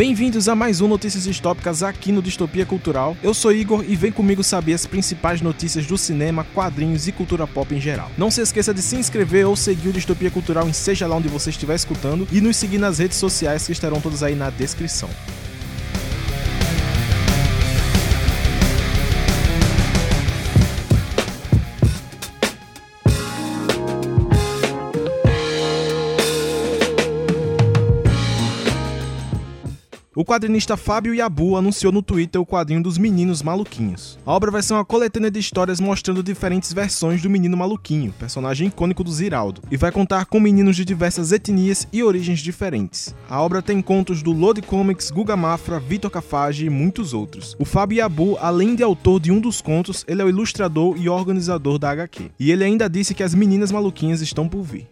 Bem-vindos a mais um Notícias Distópicas aqui no Distopia Cultural. Eu sou Igor e vem comigo saber as principais notícias do cinema, quadrinhos e cultura pop em geral. Não se esqueça de se inscrever ou seguir o Distopia Cultural em seja lá onde você estiver escutando e nos seguir nas redes sociais que estarão todas aí na descrição. O quadrinista Fábio Yabu anunciou no Twitter o quadrinho dos Meninos Maluquinhos. A obra vai ser uma coletânea de histórias mostrando diferentes versões do Menino Maluquinho, personagem icônico do Ziraldo, e vai contar com meninos de diversas etnias e origens diferentes. A obra tem contos do Lodi Comics, Guga Mafra, Vitor Cafage e muitos outros. O Fábio Yabu, além de autor de um dos contos, ele é o ilustrador e organizador da HQ. E ele ainda disse que as meninas maluquinhas estão por vir.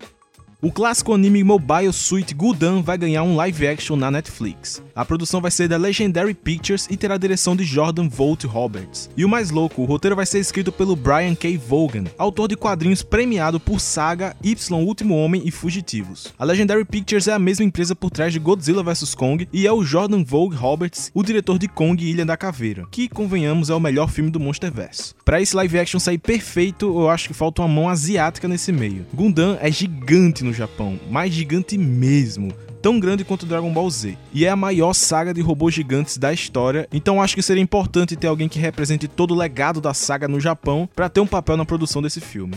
O clássico anime Mobile Suit Gundam vai ganhar um live action na Netflix. A produção vai ser da Legendary Pictures e terá a direção de Jordan Vogt Roberts. E o mais louco, o roteiro vai ser escrito pelo Brian K. Vaughan, autor de quadrinhos premiado por Saga, Y Último Homem e Fugitivos. A Legendary Pictures é a mesma empresa por trás de Godzilla vs Kong e é o Jordan Vogt Roberts, o diretor de Kong e Ilha da Caveira, que, convenhamos, é o melhor filme do Monsterverse. Para esse live action sair perfeito, eu acho que falta uma mão asiática nesse meio. Gundam é gigante no Japão, mais gigante mesmo tão grande quanto Dragon Ball Z. E é a maior saga de robôs gigantes da história, então acho que seria importante ter alguém que represente todo o legado da saga no Japão para ter um papel na produção desse filme.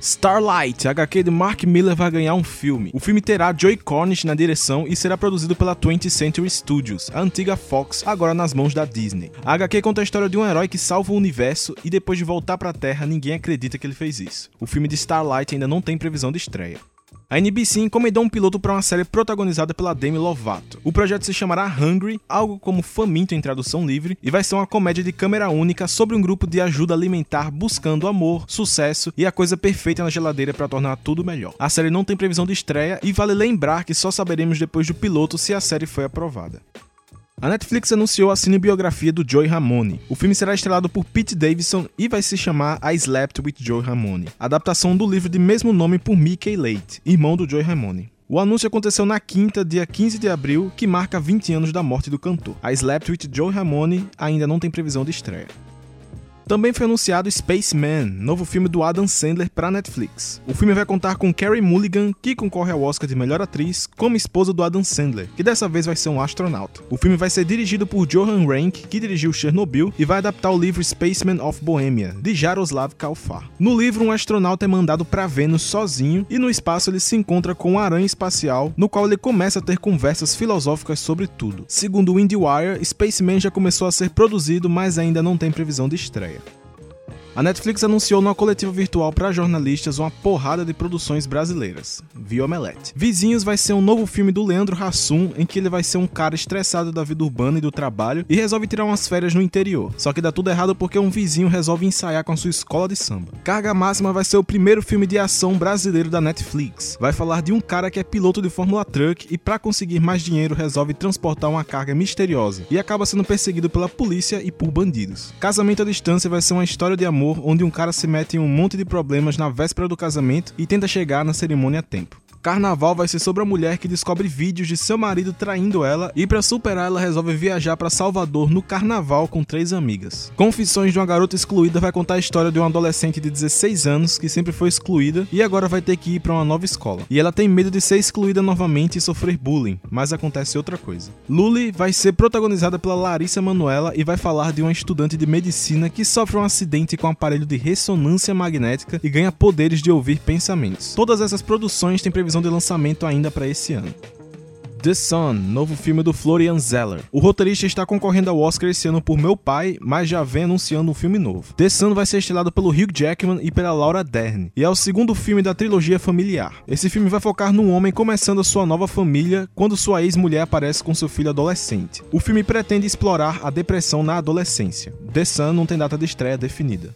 Starlight, HQ de Mark Miller vai ganhar um filme. O filme terá Joey Cornish na direção e será produzido pela 20th Century Studios, a antiga Fox, agora nas mãos da Disney. A HQ conta a história de um herói que salva o universo e depois de voltar para a Terra, ninguém acredita que ele fez isso. O filme de Starlight ainda não tem previsão de estreia. A NBC encomendou um piloto para uma série protagonizada pela Demi Lovato. O projeto se chamará Hungry, algo como faminto em tradução livre, e vai ser uma comédia de câmera única sobre um grupo de ajuda alimentar buscando amor, sucesso e a coisa perfeita na geladeira para tornar tudo melhor. A série não tem previsão de estreia e vale lembrar que só saberemos depois do piloto se a série foi aprovada. A Netflix anunciou a cinebiografia do Joey Ramone. O filme será estrelado por Pete Davidson e vai se chamar I Slept with Joey Ramone, adaptação do livro de mesmo nome por Mickey Late, irmão do Joey Ramone. O anúncio aconteceu na quinta, dia 15 de abril, que marca 20 anos da morte do cantor. I Slept with Joey Ramone ainda não tem previsão de estreia. Também foi anunciado Spaceman, novo filme do Adam Sandler para Netflix. O filme vai contar com Carey Mulligan, que concorre ao Oscar de melhor atriz, como esposa do Adam Sandler, que dessa vez vai ser um astronauta. O filme vai ser dirigido por Johan Rank, que dirigiu Chernobyl, e vai adaptar o livro Spaceman of Bohemia, de Jaroslav Kalfar. No livro, um astronauta é mandado para Vênus sozinho e no espaço ele se encontra com um aranha espacial, no qual ele começa a ter conversas filosóficas sobre tudo. Segundo o IndieWire, Spaceman já começou a ser produzido, mas ainda não tem previsão de estreia. A Netflix anunciou numa coletiva virtual para jornalistas uma porrada de produções brasileiras, via Omelete. Vizinhos vai ser um novo filme do Leandro Hassum, em que ele vai ser um cara estressado da vida urbana e do trabalho e resolve tirar umas férias no interior. Só que dá tudo errado porque um vizinho resolve ensaiar com a sua escola de samba. Carga Máxima vai ser o primeiro filme de ação brasileiro da Netflix. Vai falar de um cara que é piloto de Fórmula Truck e para conseguir mais dinheiro resolve transportar uma carga misteriosa e acaba sendo perseguido pela polícia e por bandidos. Casamento à Distância vai ser uma história de amor amor onde um cara se mete em um monte de problemas na véspera do casamento e tenta chegar na cerimônia a tempo. Carnaval vai ser sobre a mulher que descobre vídeos de seu marido traindo ela e para superar ela resolve viajar para Salvador no carnaval com três amigas. Confissões de uma garota excluída vai contar a história de uma adolescente de 16 anos que sempre foi excluída e agora vai ter que ir para uma nova escola. E ela tem medo de ser excluída novamente e sofrer bullying, mas acontece outra coisa. Luli vai ser protagonizada pela Larissa Manuela e vai falar de uma estudante de medicina que sofre um acidente com um aparelho de ressonância magnética e ganha poderes de ouvir pensamentos. Todas essas produções têm previsão previsão de lançamento ainda para esse ano. The Sun, novo filme do Florian Zeller. O roteirista está concorrendo ao Oscar esse ano por Meu Pai, mas já vem anunciando um filme novo. The Sun vai ser estrelado pelo Hugh Jackman e pela Laura Dern, e é o segundo filme da trilogia familiar. Esse filme vai focar num homem começando a sua nova família quando sua ex-mulher aparece com seu filho adolescente. O filme pretende explorar a depressão na adolescência. The Sun não tem data de estreia definida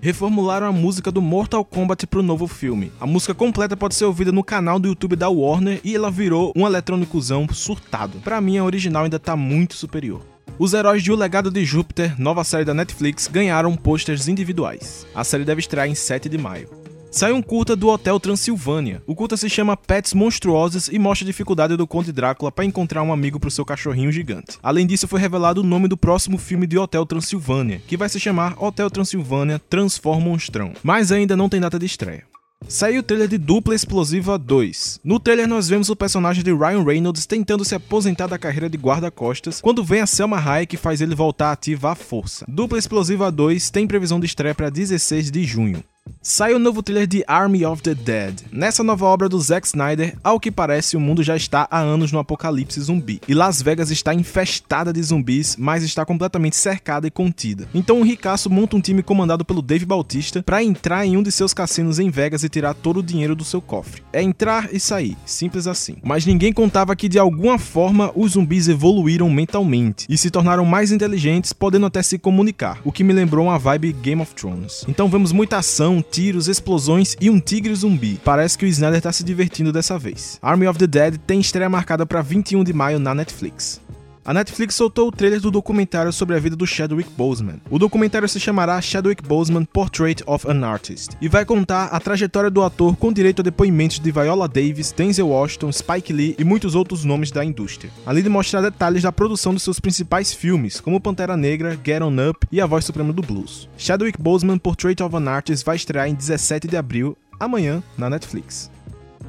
reformularam a música do Mortal Kombat para o novo filme. A música completa pode ser ouvida no canal do YouTube da Warner e ela virou um eletrônicozão surtado. Para mim, a original ainda tá muito superior. Os heróis de O Legado de Júpiter, nova série da Netflix, ganharam posters individuais. A série deve estrear em 7 de maio. Sai um curta do Hotel Transilvânia. O curta se chama Pets Monstruosos e mostra a dificuldade do Conde Drácula para encontrar um amigo para o seu cachorrinho gigante. Além disso, foi revelado o nome do próximo filme de Hotel Transilvânia, que vai se chamar Hotel Transilvânia Transforma Monstrão, mas ainda não tem data de estreia. Saiu o trailer de Dupla Explosiva 2. No trailer nós vemos o personagem de Ryan Reynolds tentando se aposentar da carreira de guarda-costas, quando vem a Selma Hayek que faz ele voltar ativa à força. Dupla Explosiva 2 tem previsão de estreia para 16 de junho. Sai o novo trailer de Army of the Dead. Nessa nova obra do Zack Snyder, ao que parece, o mundo já está há anos no apocalipse zumbi. E Las Vegas está infestada de zumbis, mas está completamente cercada e contida. Então o Ricaço monta um time comandado pelo Dave Bautista para entrar em um de seus cassinos em Vegas e tirar todo o dinheiro do seu cofre. É entrar e sair, simples assim. Mas ninguém contava que de alguma forma os zumbis evoluíram mentalmente e se tornaram mais inteligentes, podendo até se comunicar, o que me lembrou uma vibe Game of Thrones. Então vemos muita ação, tiros, explosões e um tigre zumbi. Parece que o Snyder tá se divertindo dessa vez. Army of the Dead tem estreia marcada para 21 de maio na Netflix. A Netflix soltou o trailer do documentário sobre a vida do Chadwick Boseman. O documentário se chamará Chadwick Boseman Portrait of an Artist e vai contar a trajetória do ator com direito a depoimentos de Viola Davis, Denzel Washington, Spike Lee e muitos outros nomes da indústria, além de mostrar detalhes da produção dos seus principais filmes, como Pantera Negra, Get On Up e A Voz Suprema do Blues. Chadwick Boseman Portrait of an Artist vai estrear em 17 de abril, amanhã, na Netflix.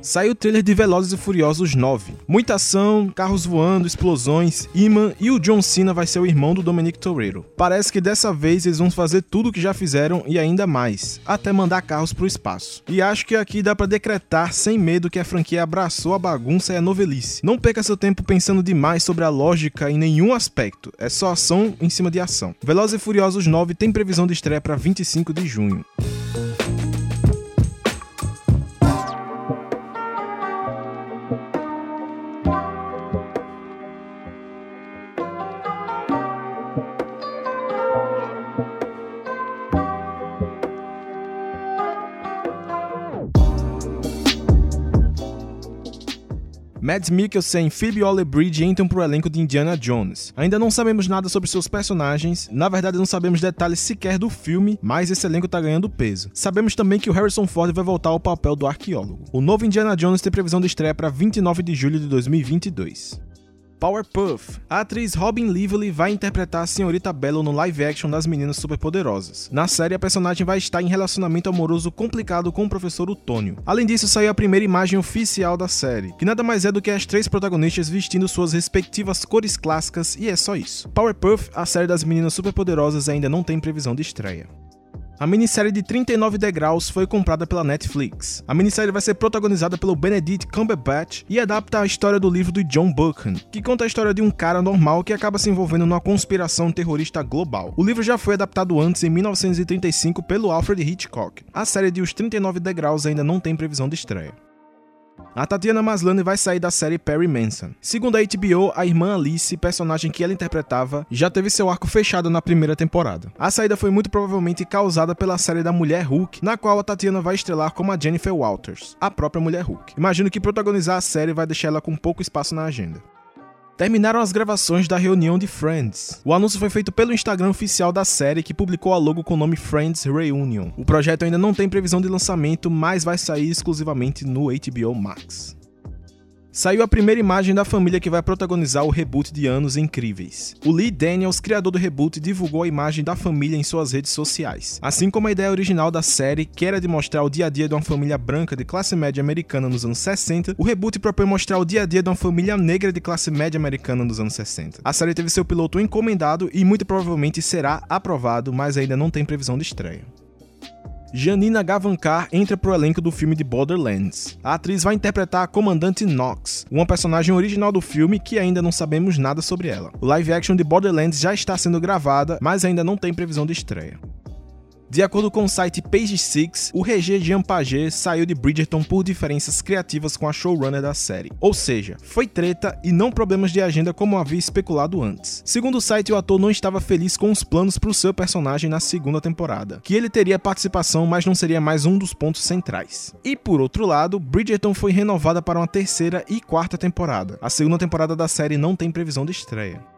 Saiu o trailer de Velozes e Furiosos 9. Muita ação, carros voando, explosões, imã e o John Cena vai ser o irmão do Dominic Toretto. Parece que dessa vez eles vão fazer tudo o que já fizeram e ainda mais, até mandar carros pro espaço. E acho que aqui dá para decretar sem medo que a franquia abraçou a bagunça e a novelice. Não perca seu tempo pensando demais sobre a lógica em nenhum aspecto, é só ação em cima de ação. Velozes e Furiosos 9 tem previsão de estreia para 25 de junho. Mads Mikkelsen e Phoebe Waller-Bridge entram pro elenco de Indiana Jones. Ainda não sabemos nada sobre seus personagens, na verdade não sabemos detalhes sequer do filme, mas esse elenco tá ganhando peso. Sabemos também que o Harrison Ford vai voltar ao papel do arqueólogo. O novo Indiana Jones tem previsão de estreia para 29 de julho de 2022. Powerpuff. A atriz Robin Lively vai interpretar a senhorita Bello no live action das Meninas Superpoderosas. Na série, a personagem vai estar em relacionamento amoroso complicado com o professor Utônio. Além disso, saiu a primeira imagem oficial da série, que nada mais é do que as três protagonistas vestindo suas respectivas cores clássicas, e é só isso. Powerpuff, a série das Meninas Superpoderosas, ainda não tem previsão de estreia. A minissérie de 39 degraus foi comprada pela Netflix. A minissérie vai ser protagonizada pelo Benedict Cumberbatch e adapta a história do livro do John Buchan, que conta a história de um cara normal que acaba se envolvendo numa conspiração terrorista global. O livro já foi adaptado antes, em 1935, pelo Alfred Hitchcock. A série de Os 39 Degraus ainda não tem previsão de estreia. A Tatiana Maslany vai sair da série Perry Manson. Segundo a HBO, a irmã Alice, personagem que ela interpretava, já teve seu arco fechado na primeira temporada. A saída foi muito provavelmente causada pela série da Mulher Hulk, na qual a Tatiana vai estrelar como a Jennifer Walters, a própria Mulher Hulk. Imagino que protagonizar a série vai deixar ela com pouco espaço na agenda terminaram as gravações da reunião de Friends. O anúncio foi feito pelo Instagram oficial da série, que publicou a logo com o nome Friends Reunion. O projeto ainda não tem previsão de lançamento, mas vai sair exclusivamente no HBO Max saiu a primeira imagem da família que vai protagonizar o reboot de Anos Incríveis. O Lee Daniels, criador do reboot, divulgou a imagem da família em suas redes sociais. Assim como a ideia original da série, que era de mostrar o dia a dia de uma família branca de classe média americana nos anos 60, o reboot propõe mostrar o dia a dia de uma família negra de classe média americana nos anos 60. A série teve seu piloto encomendado e muito provavelmente será aprovado, mas ainda não tem previsão de estreia. Janina Gavankar entra pro elenco do filme de Borderlands. A atriz vai interpretar a comandante Nox, uma personagem original do filme que ainda não sabemos nada sobre ela. O live action de Borderlands já está sendo gravada, mas ainda não tem previsão de estreia. De acordo com o site Page Six, o Regé Jean Pagé saiu de Bridgerton por diferenças criativas com a showrunner da série. Ou seja, foi treta e não problemas de agenda como havia especulado antes. Segundo o site, o ator não estava feliz com os planos para o seu personagem na segunda temporada, que ele teria participação, mas não seria mais um dos pontos centrais. E por outro lado, Bridgerton foi renovada para uma terceira e quarta temporada. A segunda temporada da série não tem previsão de estreia.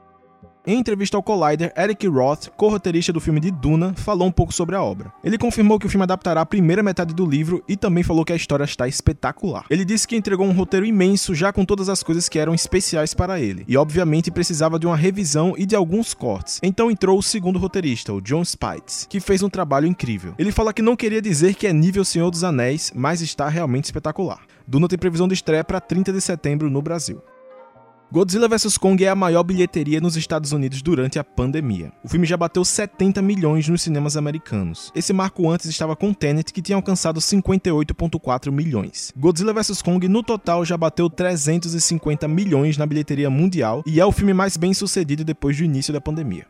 Em entrevista ao Collider, Eric Roth, co-roteirista do filme de Duna, falou um pouco sobre a obra. Ele confirmou que o filme adaptará a primeira metade do livro e também falou que a história está espetacular. Ele disse que entregou um roteiro imenso já com todas as coisas que eram especiais para ele, e obviamente precisava de uma revisão e de alguns cortes. Então entrou o segundo roteirista, o John Spites, que fez um trabalho incrível. Ele fala que não queria dizer que é nível Senhor dos Anéis, mas está realmente espetacular. Duna tem previsão de estreia para 30 de setembro no Brasil. Godzilla vs Kong é a maior bilheteria nos Estados Unidos durante a pandemia. O filme já bateu 70 milhões nos cinemas americanos. Esse marco antes estava com Tenet, que tinha alcançado 58,4 milhões. Godzilla vs Kong no total já bateu 350 milhões na bilheteria mundial e é o filme mais bem sucedido depois do início da pandemia.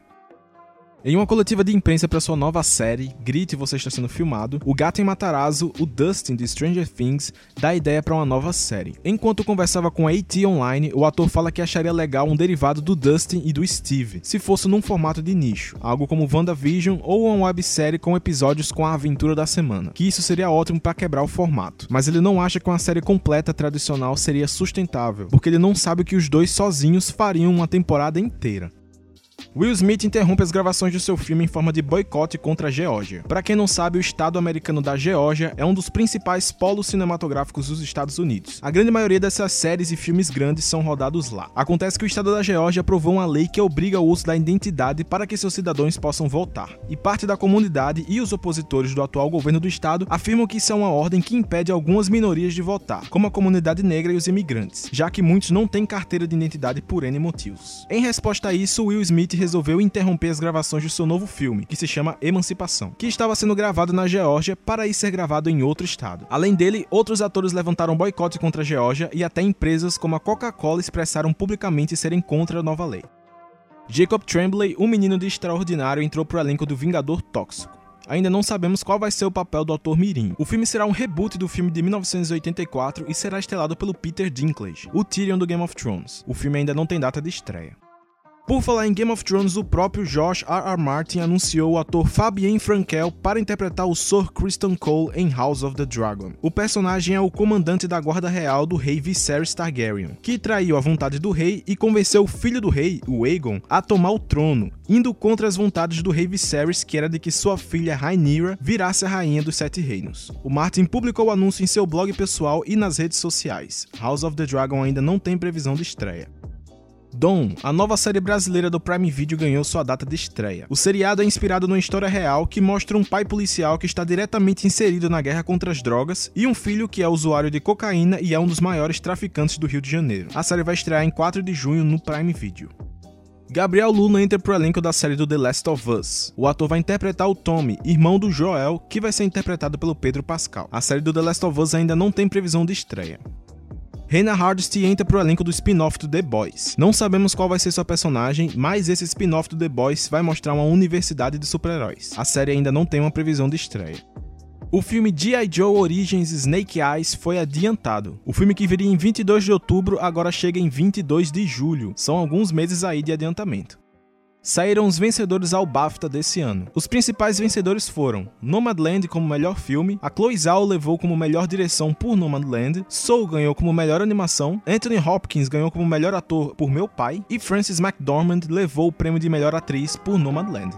Em uma coletiva de imprensa para sua nova série, Grite Você Está Sendo Filmado, o gato em Matarazzo, o Dustin de Stranger Things, dá ideia para uma nova série. Enquanto conversava com a AT Online, o ator fala que acharia legal um derivado do Dustin e do Steve, se fosse num formato de nicho, algo como WandaVision ou uma websérie com episódios com a aventura da semana, que isso seria ótimo para quebrar o formato. Mas ele não acha que uma série completa tradicional seria sustentável, porque ele não sabe que os dois sozinhos fariam uma temporada inteira. Will Smith interrompe as gravações de seu filme em forma de boicote contra a Geórgia. Para quem não sabe, o estado americano da Geórgia é um dos principais polos cinematográficos dos Estados Unidos. A grande maioria dessas séries e filmes grandes são rodados lá. Acontece que o estado da Geórgia aprovou uma lei que obriga o uso da identidade para que seus cidadãos possam votar. E parte da comunidade e os opositores do atual governo do estado afirmam que isso é uma ordem que impede algumas minorias de votar, como a comunidade negra e os imigrantes, já que muitos não têm carteira de identidade por N motivos. Em resposta a isso, Will Smith resolveu interromper as gravações de seu novo filme, que se chama Emancipação, que estava sendo gravado na Geórgia para ir ser gravado em outro estado. Além dele, outros atores levantaram boicote contra a Geórgia e até empresas como a Coca-Cola expressaram publicamente serem contra a nova lei. Jacob Tremblay, um menino de extraordinário, entrou para o elenco do Vingador Tóxico. Ainda não sabemos qual vai ser o papel do ator Mirim. O filme será um reboot do filme de 1984 e será estelado pelo Peter Dinklage, o Tyrion do Game of Thrones. O filme ainda não tem data de estreia. Por falar em Game of Thrones, o próprio Josh R. R. Martin anunciou o ator Fabien Frankel para interpretar o Sir Criston Cole em House of the Dragon. O personagem é o comandante da guarda real do rei Viserys Targaryen, que traiu a vontade do rei e convenceu o filho do rei, o Aegon, a tomar o trono, indo contra as vontades do rei Viserys, que era de que sua filha Rhaenyra virasse a rainha dos Sete Reinos. O Martin publicou o anúncio em seu blog pessoal e nas redes sociais. House of the Dragon ainda não tem previsão de estreia. Dom, a nova série brasileira do Prime Video ganhou sua data de estreia. O seriado é inspirado numa história real que mostra um pai policial que está diretamente inserido na guerra contra as drogas e um filho que é usuário de cocaína e é um dos maiores traficantes do Rio de Janeiro. A série vai estrear em 4 de junho no Prime Video. Gabriel Luna entra pro elenco da série do The Last of Us. O ator vai interpretar o Tommy, irmão do Joel, que vai ser interpretado pelo Pedro Pascal. A série do The Last of Us ainda não tem previsão de estreia. Rena Hardesty entra pro elenco do spin-off do The Boys. Não sabemos qual vai ser sua personagem, mas esse spin-off do The Boys vai mostrar uma universidade de super-heróis. A série ainda não tem uma previsão de estreia. O filme G.I. Joe Origins Snake Eyes foi adiantado. O filme que viria em 22 de outubro agora chega em 22 de julho. São alguns meses aí de adiantamento saíram os vencedores ao BAFTA desse ano. Os principais vencedores foram Nomadland como melhor filme, a Chloe Zhao levou como melhor direção por Nomadland, Soul ganhou como melhor animação, Anthony Hopkins ganhou como melhor ator por Meu Pai e Frances McDormand levou o prêmio de melhor atriz por Nomadland.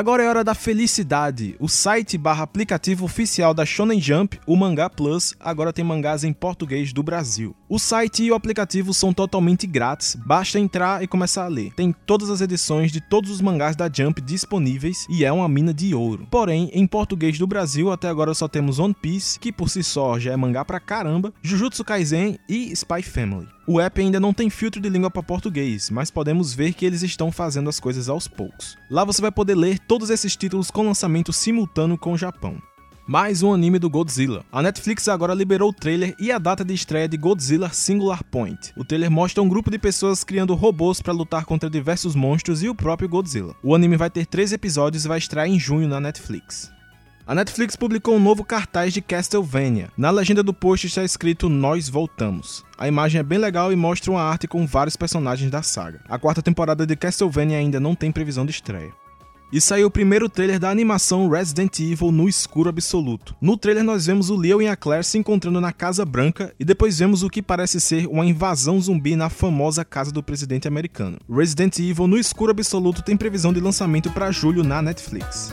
Agora é hora da felicidade. O site barra aplicativo oficial da Shonen Jump, o Mangá Plus, agora tem mangás em português do Brasil. O site e o aplicativo são totalmente grátis, basta entrar e começar a ler. Tem todas as edições de todos os mangás da Jump disponíveis e é uma mina de ouro. Porém, em português do Brasil, até agora só temos One Piece, que por si só já é mangá pra caramba, Jujutsu Kaisen e Spy Family. O app ainda não tem filtro de língua para português, mas podemos ver que eles estão fazendo as coisas aos poucos. Lá você vai poder ler todos esses títulos com lançamento simultâneo com o Japão. Mais um anime do Godzilla. A Netflix agora liberou o trailer e a data de estreia de Godzilla Singular Point. O trailer mostra um grupo de pessoas criando robôs para lutar contra diversos monstros e o próprio Godzilla. O anime vai ter três episódios e vai estrear em junho na Netflix. A Netflix publicou um novo cartaz de Castlevania. Na legenda do post está escrito Nós Voltamos. A imagem é bem legal e mostra uma arte com vários personagens da saga. A quarta temporada de Castlevania ainda não tem previsão de estreia. E saiu o primeiro trailer da animação Resident Evil no escuro absoluto. No trailer nós vemos o Leon e a Claire se encontrando na Casa Branca e depois vemos o que parece ser uma invasão zumbi na famosa casa do presidente americano. Resident Evil no escuro absoluto tem previsão de lançamento para julho na Netflix.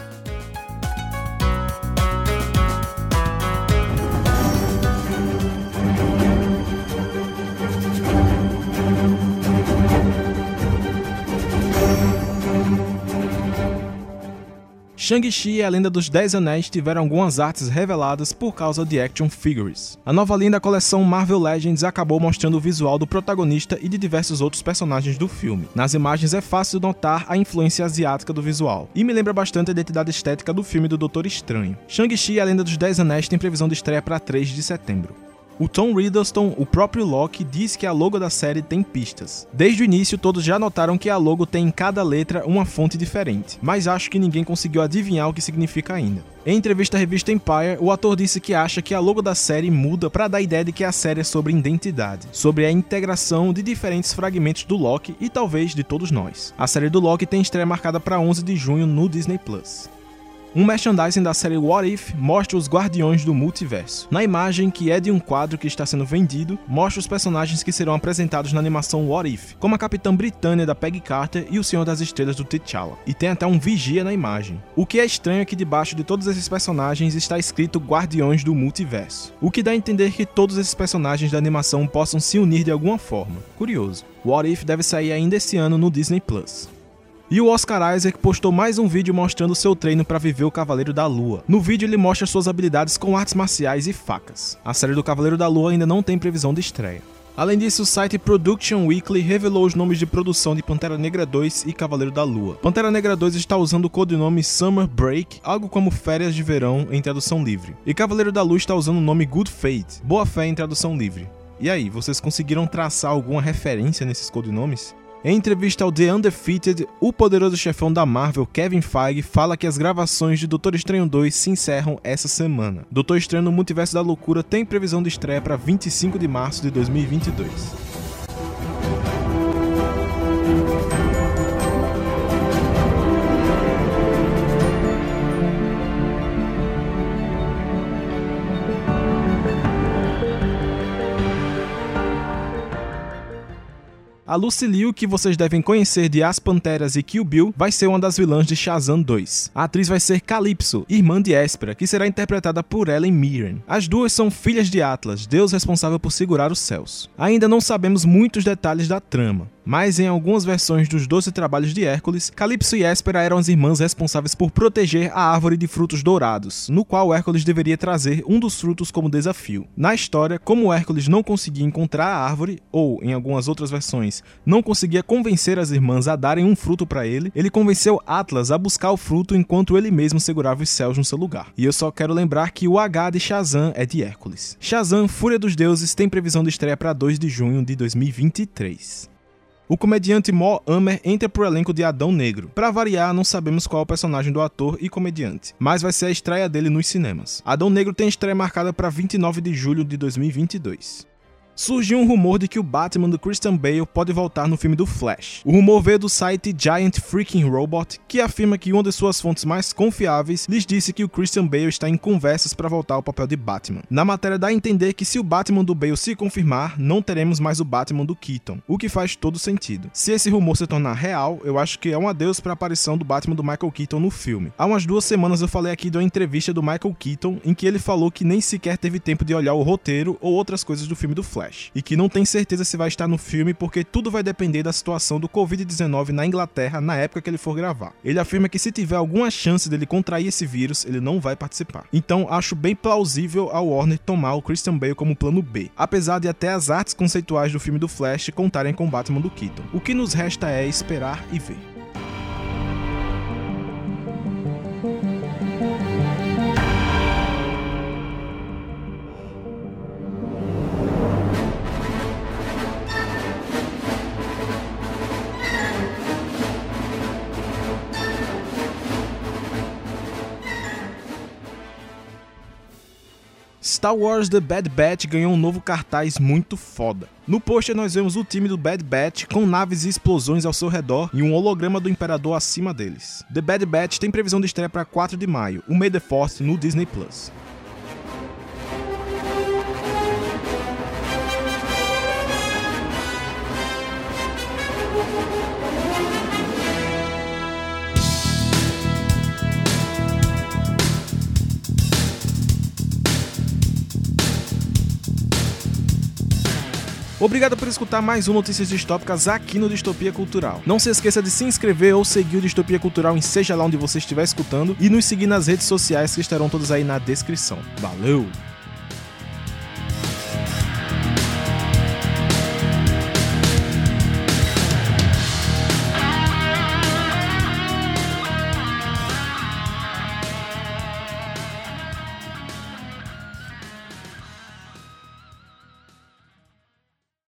Shang-Chi e a Lenda dos Dez Anéis tiveram algumas artes reveladas por causa de action figures. A nova linha da coleção Marvel Legends acabou mostrando o visual do protagonista e de diversos outros personagens do filme. Nas imagens é fácil notar a influência asiática do visual, e me lembra bastante a identidade estética do filme do Doutor Estranho. Shang-Chi e a Lenda dos Dez Anéis tem previsão de estreia para 3 de setembro. O Tom Riddleston, o próprio Loki, diz que a logo da série tem pistas. Desde o início, todos já notaram que a logo tem em cada letra uma fonte diferente, mas acho que ninguém conseguiu adivinhar o que significa ainda. Em entrevista à revista Empire, o ator disse que acha que a logo da série muda para dar a ideia de que a série é sobre identidade, sobre a integração de diferentes fragmentos do Loki e talvez de todos nós. A série do Loki tem estreia marcada para 11 de junho no Disney Plus. Um merchandising da série What If mostra os Guardiões do Multiverso. Na imagem, que é de um quadro que está sendo vendido, mostra os personagens que serão apresentados na animação What If, como a Capitã Britânia da Peggy Carter e o Senhor das Estrelas do T'Challa. E tem até um vigia na imagem. O que é estranho é que debaixo de todos esses personagens está escrito Guardiões do Multiverso, o que dá a entender que todos esses personagens da animação possam se unir de alguma forma. Curioso. What If deve sair ainda esse ano no Disney Plus. E o Oscar Isaac postou mais um vídeo mostrando seu treino para viver o Cavaleiro da Lua. No vídeo ele mostra suas habilidades com artes marciais e facas. A série do Cavaleiro da Lua ainda não tem previsão de estreia. Além disso, o site Production Weekly revelou os nomes de produção de Pantera Negra 2 e Cavaleiro da Lua. Pantera Negra 2 está usando o codinome Summer Break, algo como férias de verão em tradução livre. E Cavaleiro da Lua está usando o nome Good Fate, boa fé em tradução livre. E aí, vocês conseguiram traçar alguma referência nesses codinomes? Em entrevista ao The Undefeated, o poderoso chefão da Marvel, Kevin Feige, fala que as gravações de Doutor Estranho 2 se encerram essa semana. Doutor Estranho no Multiverso da Loucura tem previsão de estreia para 25 de março de 2022. A Lucy Liu, que vocês devem conhecer de As Panteras e Kill Bill, vai ser uma das vilãs de Shazam 2. A atriz vai ser Calypso, irmã de Espera, que será interpretada por Ellen Mirren. As duas são filhas de Atlas, deus responsável por segurar os céus. Ainda não sabemos muitos detalhes da trama, mas em algumas versões dos Doze Trabalhos de Hércules, Calypso e Espera eram as irmãs responsáveis por proteger a árvore de frutos dourados, no qual Hércules deveria trazer um dos frutos como desafio. Na história, como Hércules não conseguia encontrar a árvore, ou em algumas outras versões, não conseguia convencer as irmãs a darem um fruto para ele, ele convenceu Atlas a buscar o fruto enquanto ele mesmo segurava os céus no seu lugar. E eu só quero lembrar que o H de Shazam é de Hércules. Shazam, Fúria dos Deuses, tem previsão de estreia para 2 de junho de 2023 o comediante Mo Amer entra pro elenco de Adão Negro. Para variar, não sabemos qual é o personagem do ator e comediante, mas vai ser a estreia dele nos cinemas. Adão Negro tem estreia marcada para 29 de julho de 2022 surgiu um rumor de que o Batman do Christian Bale pode voltar no filme do Flash. O rumor veio do site Giant Freaking Robot, que afirma que uma de suas fontes mais confiáveis lhes disse que o Christian Bale está em conversas para voltar ao papel de Batman. Na matéria dá a entender que se o Batman do Bale se confirmar, não teremos mais o Batman do Keaton, o que faz todo sentido. Se esse rumor se tornar real, eu acho que é um adeus para a aparição do Batman do Michael Keaton no filme. Há umas duas semanas eu falei aqui de uma entrevista do Michael Keaton em que ele falou que nem sequer teve tempo de olhar o roteiro ou outras coisas do filme do Flash. Flash, e que não tem certeza se vai estar no filme porque tudo vai depender da situação do Covid-19 na Inglaterra na época que ele for gravar. Ele afirma que se tiver alguma chance dele contrair esse vírus, ele não vai participar. Então acho bem plausível a Warner tomar o Christian Bale como plano B, apesar de até as artes conceituais do filme do Flash contarem com Batman do Keaton. O que nos resta é esperar e ver. Star Wars The Bad Batch ganhou um novo cartaz muito foda. No pôster nós vemos o time do Bad Batch com naves e explosões ao seu redor e um holograma do Imperador acima deles. The Bad Batch tem previsão de estreia para 4 de maio, o May the Force no Disney Plus. Obrigado por escutar mais um Notícias Distópicas aqui no Distopia Cultural. Não se esqueça de se inscrever ou seguir o Distopia Cultural em seja lá onde você estiver escutando e nos seguir nas redes sociais que estarão todas aí na descrição. Valeu!